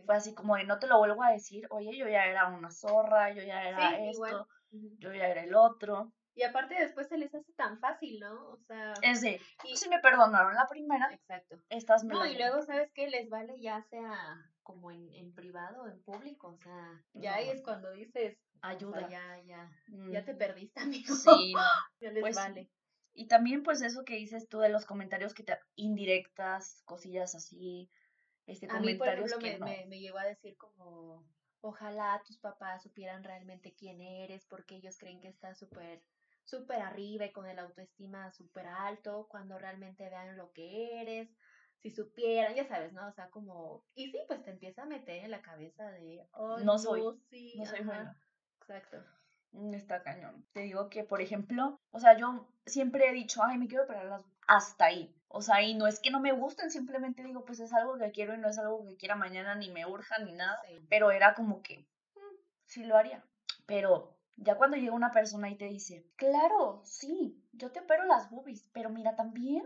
fue así como de no te lo vuelvo a decir, oye, yo ya era una zorra, yo ya era esto, yo ya era el otro. Y aparte después se les hace tan fácil, ¿no? O sea... Es de, y... si me perdonaron la primera, exacto. Estas me No, y luego, ¿sabes qué? Les vale ya sea como en, en privado o en público, o sea, ya ahí es cuando dices, ayuda, ya, ya, ya te perdiste, amigo. Sí, ya les pues vale. Y también, pues, eso que dices tú de los comentarios que te indirectas, cosillas así, este, a mí, por ejemplo, me, me, llegó a decir como, ojalá tus papás supieran realmente quién eres, porque ellos creen que estás súper súper arriba y con el autoestima súper alto, cuando realmente vean lo que eres, si supieran, ya sabes, ¿no? O sea, como, y sí, pues te empieza a meter en la cabeza de, no soy, no soy bueno. Exacto. Mm, Está cañón. Te digo que, por ejemplo, o sea, yo siempre he dicho, ay, me quiero operar las hasta ahí. O sea, y no es que no me gusten, simplemente digo, pues es algo que quiero y no es algo que quiera mañana, ni me urja, ni nada. Sí. Pero era como que, "Mm, sí lo haría. Pero ya cuando llega una persona y te dice, claro, sí, yo te opero las boobies, pero mira, también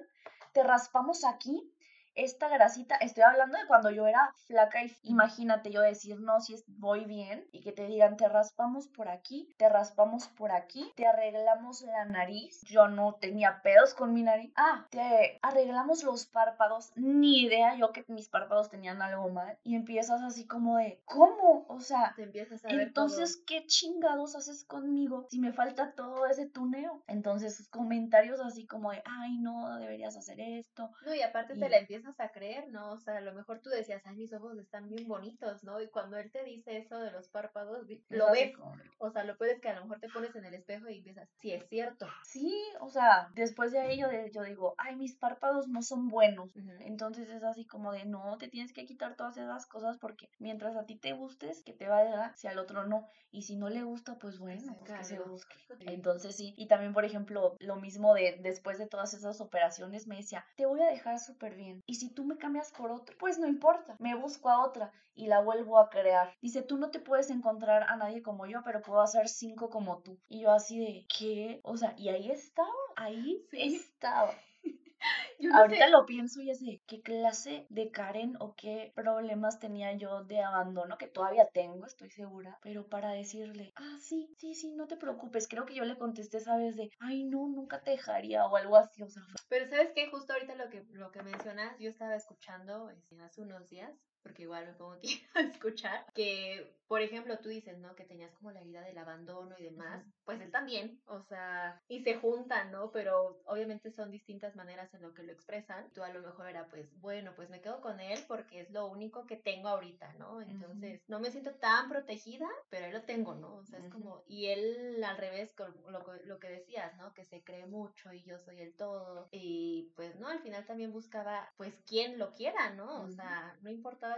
te raspamos aquí esta grasita. Estoy hablando de cuando yo era flaca y imagínate yo decir, no, si es- voy bien y que te digan, te raspamos por aquí, te raspamos por aquí, te arreglamos la nariz. Yo no tenía pedos con mi nariz. Ah, te arreglamos los párpados. Ni idea yo que mis párpados tenían algo mal. Y empiezas así como de, ¿cómo? O sea, Te empiezas a entonces, ¿qué chingados haces conmigo si me falta todo ese tuneo? Entonces, comentarios así como de, ay, no, deberías hacer esto. No, y aparte y- te la empiezas a creer, ¿no? O sea, a lo mejor tú decías, ay, mis ojos están bien bonitos, ¿no? Y cuando él te dice eso de los párpados, lo ves. O sea, lo puedes que a lo mejor te pones en el espejo y empiezas, sí, es cierto. Sí, o sea, después de ahí yo, de- yo digo, ay, mis párpados no son buenos. Entonces es así como de, no, te tienes que quitar todas esas cosas porque mientras a ti te gustes, que te valga, si al otro no. Y si no le gusta, pues bueno, pues que se busque. Entonces sí, y también, por ejemplo, lo mismo de después de todas esas operaciones, me decía, te voy a dejar súper bien. Y si tú me cambias por otro, pues no importa, me busco a otra y la vuelvo a crear. Dice, tú no te puedes encontrar a nadie como yo, pero puedo hacer cinco como tú. Y yo así de, ¿qué? O sea, y ahí estaba, ahí Sí. estaba. No Ahorita sé, lo pienso y es de qué clase de Karen o qué problemas tenía yo de abandono, que todavía tengo, estoy segura, pero para decirle, ah, sí, sí, sí, no te preocupes, creo que yo le contesté esa vez de, ay, no, nunca te dejaría o algo así, o sea, fue- pero ¿sabes qué? Justo ahorita lo que, lo que mencionas, yo estaba escuchando este, hace unos días, porque igual me pongo aquí a escuchar, que, por ejemplo, tú dices, ¿no? Que tenías como la vida del abandono y demás, Ujú. pues él también, o sea, y se juntan, ¿no? Pero obviamente son distintas maneras en lo que lo expresan. Tú a lo mejor era, pues, bueno, pues me quedo con él porque es lo único que tengo ahorita, ¿no? Entonces, no me siento tan protegida, pero ahí lo tengo, ¿no? O sea, es Ujú. como, y él al revés, con lo, que- lo que decías, ¿no? Que se cree mucho y yo soy el todo. Y pues, ¿no? Al final también buscaba, pues, quien lo quiera, ¿no? O sea, no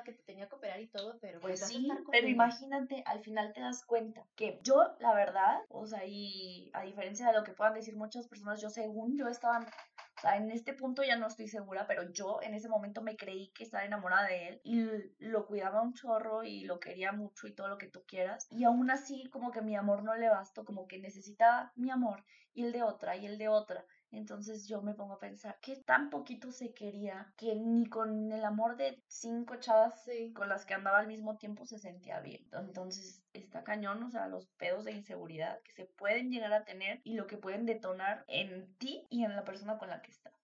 que te tenía que operar y todo, pero Pues a sí, pero imagínate, al final te das cuenta que yo, la verdad, o sea, y a diferencia de lo que puedan decir muchas personas, yo según yo estaba, o sea, en este punto ya no estoy segura, pero yo en ese momento me creí que estaba enamorada de él y lo cuidaba un chorro y lo quería mucho y todo lo que tú quieras. Y aún así, como que mi amor no le bastó, como que necesitaba mi amor y el de otra y el de otra. Entonces yo me pongo a pensar que tan poquito se quería que ni con el amor de cinco chavas Sí. con las que andaba al mismo tiempo se sentía bien. Entonces está cañón, o sea, los pedos de inseguridad que se pueden llegar a tener y lo que pueden detonar en ti y en la persona con la que estás.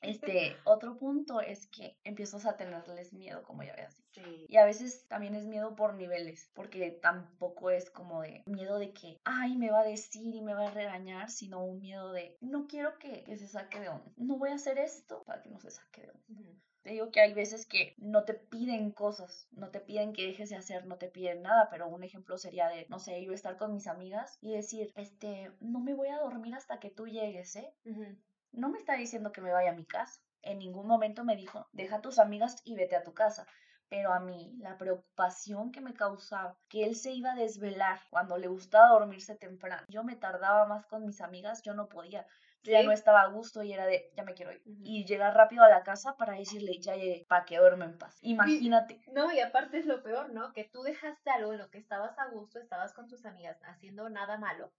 Este otro punto es que empiezas a tenerles miedo, como ya habías dicho. Sí. Y a veces también es miedo por niveles, porque tampoco es como de miedo de que, ay, me va a decir y me va a regañar, sino un miedo de, no quiero que, que se saque de onda. No voy a hacer esto para que no se saque de onda. Te digo que hay veces que no te piden cosas, no te piden que dejes de hacer, no te piden nada, pero un ejemplo sería de, no sé, yo estar con mis amigas y decir, este, no me voy a dormir hasta que tú llegues, ¿eh? No me está diciendo que me vaya a mi casa. En ningún momento me dijo, deja a tus amigas y vete a tu casa. Pero a mí, la preocupación que me causaba, que él se iba a desvelar cuando le gustaba dormirse temprano. Yo me tardaba más con mis amigas, yo no podía. Ya Sí. no estaba a gusto y era de, ya me quiero ir. Y llegar rápido a la casa para decirle, ya llegué, para que duerma en paz. Imagínate. No, y aparte es lo peor, ¿no? Que tú dejaste algo en lo que estabas a gusto, estabas con tus amigas haciendo nada malo,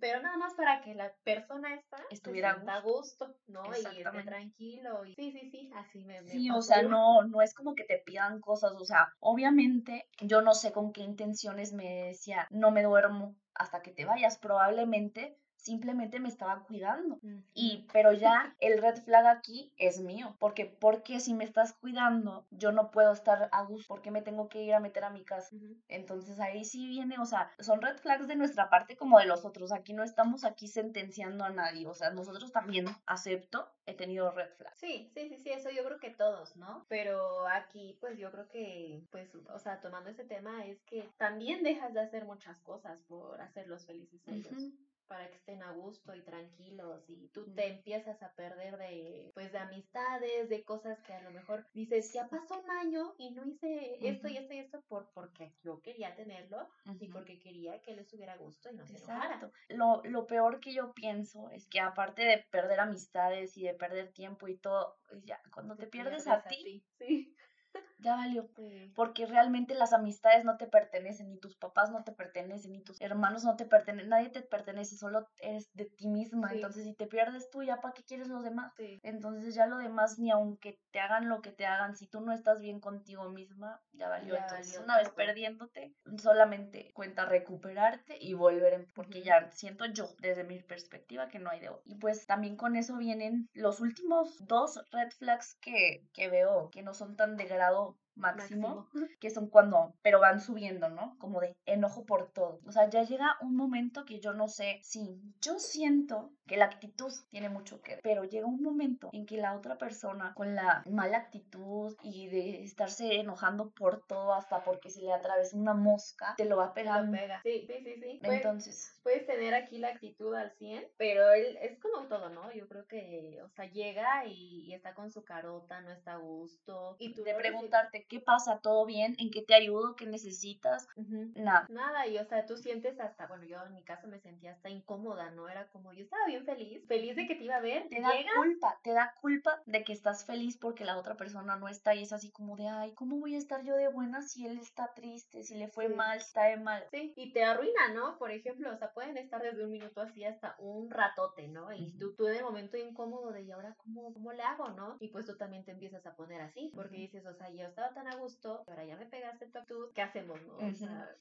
pero nada más para que la persona esta Estuviera a gusto, ¿no? Y esté tranquilo. Y... Sí, sí, sí, así me, me Sí, o sea, no, no es como que te pidan cosas, o sea, obviamente yo no sé con qué intenciones me decía, no me duermo hasta que te vayas, probablemente simplemente me estaba cuidando. Y, pero ya el red flag aquí es mío, porque porque si me estás cuidando, yo no puedo estar a gusto, porque me tengo que ir a meter a mi casa. Entonces ahí sí viene, o sea, son red flags de nuestra parte como de los otros. Aquí no estamos aquí sentenciando a nadie, o sea, nosotros también acepto, he tenido red flags. Sí, sí, sí, sí, eso yo creo que todos, ¿no? Pero aquí, pues yo creo que, pues, o sea, tomando ese tema, es que también dejas de hacer muchas cosas por hacerlos felices a ellos. Para que estén a gusto y tranquilos y tú te empiezas a perder de pues de amistades, de cosas que a lo mejor dices, ya pasó un año y no hice esto y esto y esto por porque yo quería tenerlo y porque quería que les estuviera a gusto y no se enojara. Lo, lo peor que yo pienso es que aparte de perder amistades y de perder tiempo y todo, ya cuando te, pierdes, a, ti, sí ya valió. Porque realmente las amistades no te pertenecen, ni tus papás no te pertenecen, ni tus hermanos no te pertenecen, nadie te pertenece, solo eres de ti misma. Entonces, si te pierdes tú, ya para qué quieres los demás. Entonces, ya lo demás, ni aunque te hagan lo que te hagan, si tú no estás bien contigo misma, ya valió. Entonces, una vez perdiéndote, solamente cuenta recuperarte y volver, porque ya siento yo, desde mi perspectiva, que no hay de otro. Y pues también con eso vienen los últimos dos red flags que, que veo, que no son tan de grado máximo, que son cuando, pero van subiendo, ¿no? Como de enojo por todo. O sea, ya llega un momento que yo no sé si yo siento que la actitud tiene mucho que ver, pero llega un momento en que la otra persona con la mala actitud y de estarse enojando por todo hasta porque se le atravesa una mosca, te lo va a pegar. pega. Sí, sí, sí, sí. Entonces. Puedes, tener aquí la actitud al 100, pero él es como todo, ¿no? Yo creo que, o sea, llega y, está con su carota, no está a gusto. Y tú de preguntarte, ¿qué pasa? ¿Todo bien? ¿En qué te ayudo? ¿Qué necesitas? Nada. Nada, y o sea, tú sientes hasta, bueno, yo en mi caso me sentía hasta incómoda, ¿no? Era como, yo estaba bien feliz, feliz de que te iba a ver. Te da culpa, te da culpa de que estás feliz porque la otra persona no está y es así como de, ay, ¿cómo voy a estar yo de buena si él está triste, si le fue mal, está de mal? Sí, y te arruina, ¿no? Por ejemplo, o sea, pueden estar desde un minuto así hasta un ratote, ¿no? Y tú, tú de momento incómodo de, ¿y ahora cómo, cómo le hago, no? Y pues tú también te empiezas a poner así, porque dices, o sea, yo estaba tan a gusto, ahora ya me pegaste tu actitud, ¿qué hacemos, no?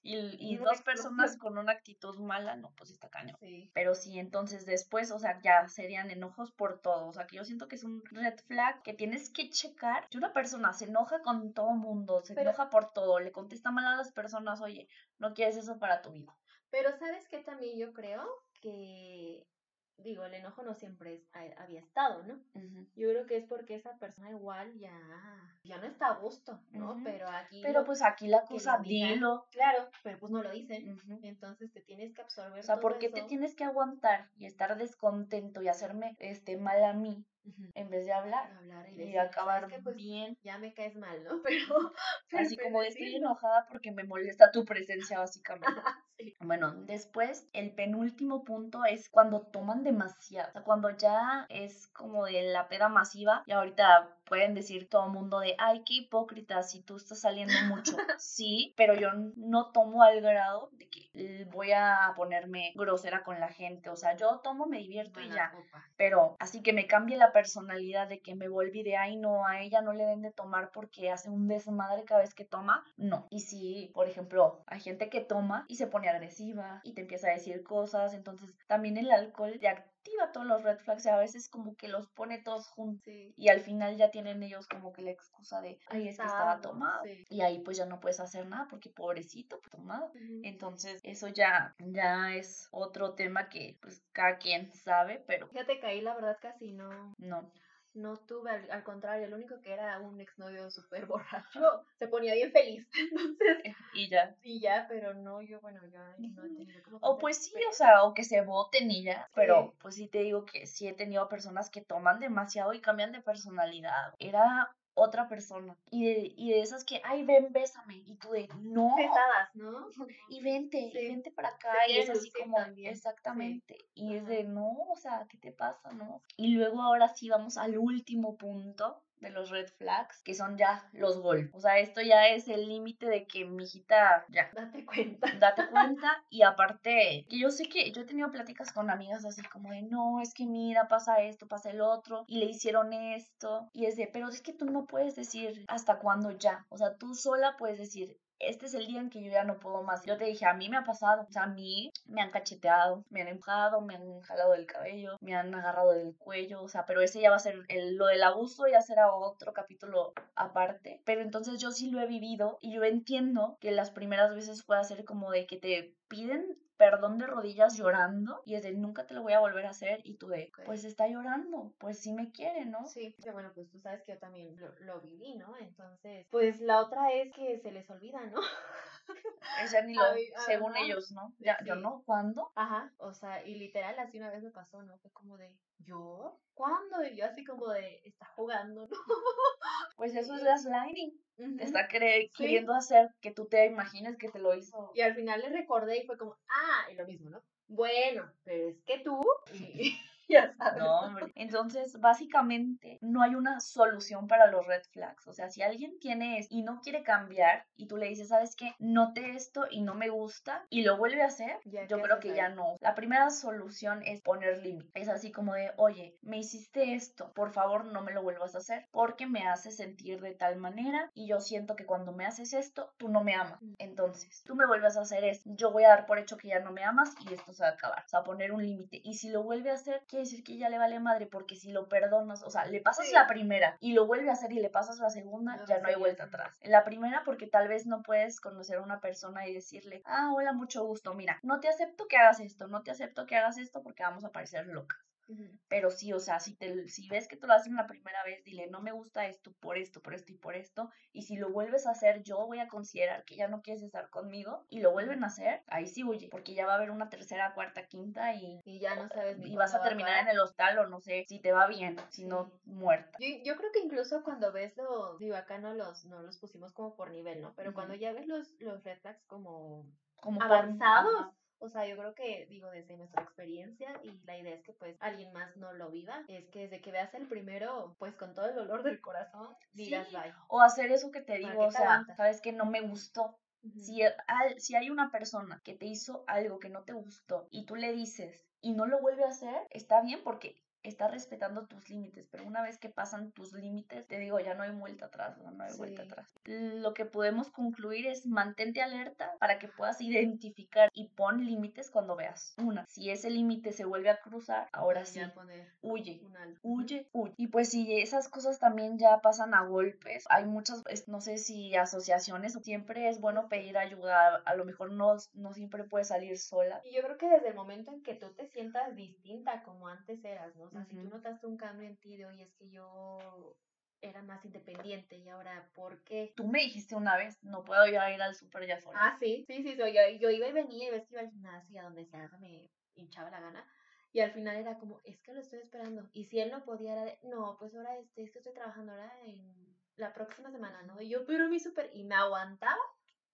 y, y dos personas con una actitud mala, no, pues está cañón. Sí. Pero sí, entonces después, o sea, ya serían enojos por todo. O sea, que yo siento que es un red flag que tienes que checar. Si una persona se enoja con todo mundo, se enoja por todo, le contesta mal a las personas, oye, no quieres eso para tu vida. Pero sabes que también yo creo que digo, el enojo no siempre es, había estado, ¿no? Yo creo que es porque esa persona igual ya, ya no está a gusto, ¿no? Pero aquí... Pero pues aquí la cosa, dilo. Claro, pero pues no lo dicen. Entonces te tienes que absorber. O sea, ¿por qué te tienes que aguantar y estar descontento y hacerme este mal a mí? en vez de hablar, y, acabar pues, bien. Ya me caes mal, ¿no? Pero, así como estoy enojada porque me molesta tu presencia básicamente. Bueno, después el penúltimo punto es cuando toman demasiado, o sea, cuando ya es como de la peda masiva y ahorita pueden decir todo el mundo de, ay, qué hipócrita, si tú estás saliendo mucho. sí, pero yo no tomo al grado de que voy a ponerme grosera con la gente. O sea, yo tomo, me divierto y ya. Pero así que me cambie la personalidad de que me volví de, ay, no, a ella no le den de tomar porque hace un desmadre cada vez que toma. No. Y si, por ejemplo, hay gente que toma y se pone agresiva y te empieza a decir cosas, entonces también el alcohol ya activa todos los red flags y a veces como que los pone todos juntos y al final ya tienen ellos como que la excusa de, ay, es que estaba tomado y ahí pues ya no puedes hacer nada porque pobrecito, pues, tomado. Entonces eso ya, ya es otro tema que pues cada quien sabe, pero... te caí, la verdad casi no. No no tuve, al, contrario, el único que era un exnovio súper borracho se ponía bien feliz. Entonces, y ya. Y ya, pero no, yo, bueno, yo no he tenido como. O pues sí, o sea, o que se voten y ya. Pero pues sí te digo que sí he tenido personas que toman demasiado y cambian de personalidad. Era otra persona. Y de, y de esas que, ay, ven, bésame. Y tú de, no. Pesadas, ¿no? Y vente, vente para acá. y es así como, exactamente. Y es de, no, o sea, ¿qué te pasa, no? Y luego ahora sí vamos al último punto, de los red flags, que son ya los golpes. O sea, esto ya es el límite de que mi hijita, ya. Date cuenta. Date cuenta. Y aparte, que yo sé que yo he tenido pláticas con amigas así como de, no, es que mira, pasa esto, pasa el otro, y le hicieron esto. Y es de, pero es que tú no puedes decir hasta cuándo ya. O sea, tú sola puedes decir, este es el día en que yo ya no puedo más. Yo te dije, a mí me ha pasado, o sea, a mí me han cacheteado, me han empujado, me han jalado del cabello, me han agarrado del cuello, o sea, pero ese ya va a ser el, lo del abuso, ya será otro capítulo aparte. Pero entonces yo sí lo he vivido y yo entiendo que las primeras veces puede ser como de que te piden perdón de rodillas llorando y es de nunca te lo voy a volver a hacer y tú de, pues está llorando, pues sí me quiere, ¿no? Sí, que bueno, pues tú sabes que yo también lo, lo viví, ¿no? Entonces, pues la otra es que se les olvida, ¿no? Ella ni lo, según ellos, ¿no? Ya, Yo no, ¿cuándo? Ajá, o sea, y literal así una vez me pasó, ¿no? Fue como de, ¿yo? ¿Cuándo? Y yo así como de, está jugando, ¿no? Pues eso es gaslighting. Te está queriendo hacer que tú te imagines que te lo hizo. Y al final le recordé y fue como, ah, y lo mismo, ¿no? Bueno, pero es que tú... No, hombre. Entonces, básicamente, no hay una solución para los red flags. O sea, si alguien tiene esto y no quiere cambiar y tú le dices, ¿sabes qué? Noté esto y no me gusta y lo vuelve a hacer, yo creo que ya no. La primera solución es poner límites. Es así como de, oye, me hiciste esto, por favor no me lo vuelvas a hacer porque me hace sentir de tal manera y yo siento que cuando me haces esto, tú no me amas. Entonces, tú me vuelves a hacer esto, yo voy a dar por hecho que ya no me amas y esto se va a acabar. O sea, poner un límite. Y si lo vuelve a hacer, quiere decir que ya le vale madre porque si lo perdonas, o sea, le pasas la primera y lo vuelve a hacer y le pasas la segunda, ya no hay vuelta atrás. La primera porque tal vez no puedes conocer a una persona y decirle, ah, hola, mucho gusto, mira, no te acepto que hagas esto, no te acepto que hagas esto porque vamos a parecer locas. Pero sí, o sea, si, te, si ves que tú lo haces la primera vez, dile, no me gusta esto, por esto, por esto y por esto. Y si lo vuelves a hacer, yo voy a considerar que ya no quieres estar conmigo y lo vuelven a hacer, ahí sí huye, porque ya va a haber una tercera, cuarta, quinta y, y ya no sabes ni Y vas a terminar en el hostal o no sé si te va bien, si no muerta. Yo, yo, creo que incluso cuando ves los, digo, acá no los, no los pusimos como por nivel, ¿no? Pero cuando ya ves los, los red como, como avanzados. O sea, yo creo que, digo, desde nuestra experiencia y la idea es que pues alguien más no lo viva, es que desde que veas el primero, pues con todo el dolor del corazón, digas bye. O hacer eso que te digo, o sea, sabes que no me gustó. si, si hay una persona que te hizo algo que no te gustó y tú le dices y no lo vuelve a hacer, está bien porque está respetando tus límites, pero una vez que pasan tus límites, te digo, ya no hay vuelta atrás, no, hay vuelta atrás. Lo que podemos concluir es mantente alerta para que puedas identificar y pon límites cuando veas. Una, si ese límite se vuelve a cruzar, ahora sí, huye, huye, huye. Y pues si esas cosas también ya pasan a golpes, hay muchas, no sé si asociaciones, siempre es bueno pedir ayuda, a lo mejor no, no siempre puedes salir sola. Y yo creo que desde el momento en que tú te sientas distinta como antes eras, ¿no? Sea, si tú notaste un cambio en ti de, oye, es que yo era más independiente y ahora, ¿por qué? Tú me dijiste una vez, no puedo a ir al súper ya sola. Ah, sí, sí, sí, yo, yo iba y venía y ves que iba al gimnasio, a donde sea, me hinchaba la gana. Y al final era como, es que lo estoy esperando. Y si él no podía, era de, no, pues ahora este, es que estoy trabajando ahora en la próxima semana, ¿no? Y yo, pero mi súper, y me aguantaba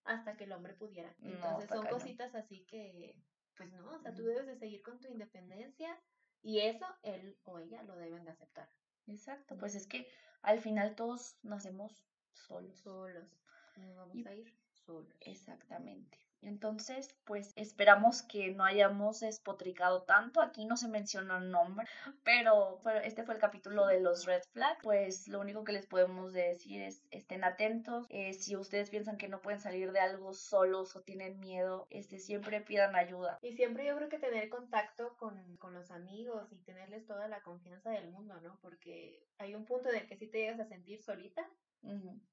hasta que el hombre pudiera. Entonces son cositas así que, pues no, o sea, tú debes de seguir con tu independencia y eso él o ella lo deben de aceptar. Exacto, pues es que al final todos nacemos solos. Solos. Nos vamos a ir solos. Exactamente. Entonces, pues esperamos que no hayamos espotricado tanto. Aquí no se menciona el nombre, pero, este fue el capítulo de los red flags. Pues lo único que les podemos decir es estén atentos. Eh, si ustedes piensan que no pueden salir de algo solos o tienen miedo, este, siempre pidan ayuda. Y siempre yo creo que tener contacto con, con los amigos y tenerles toda la confianza del mundo, ¿no? Porque hay un punto en el que si te llegas a sentir solita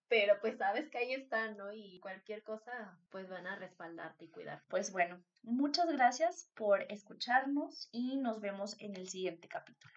pero pues sabes que ahí están, ¿no? Y cualquier cosa, pues van a respaldarte y cuidar. Pues bueno, muchas gracias por escucharnos y nos vemos en el siguiente capítulo.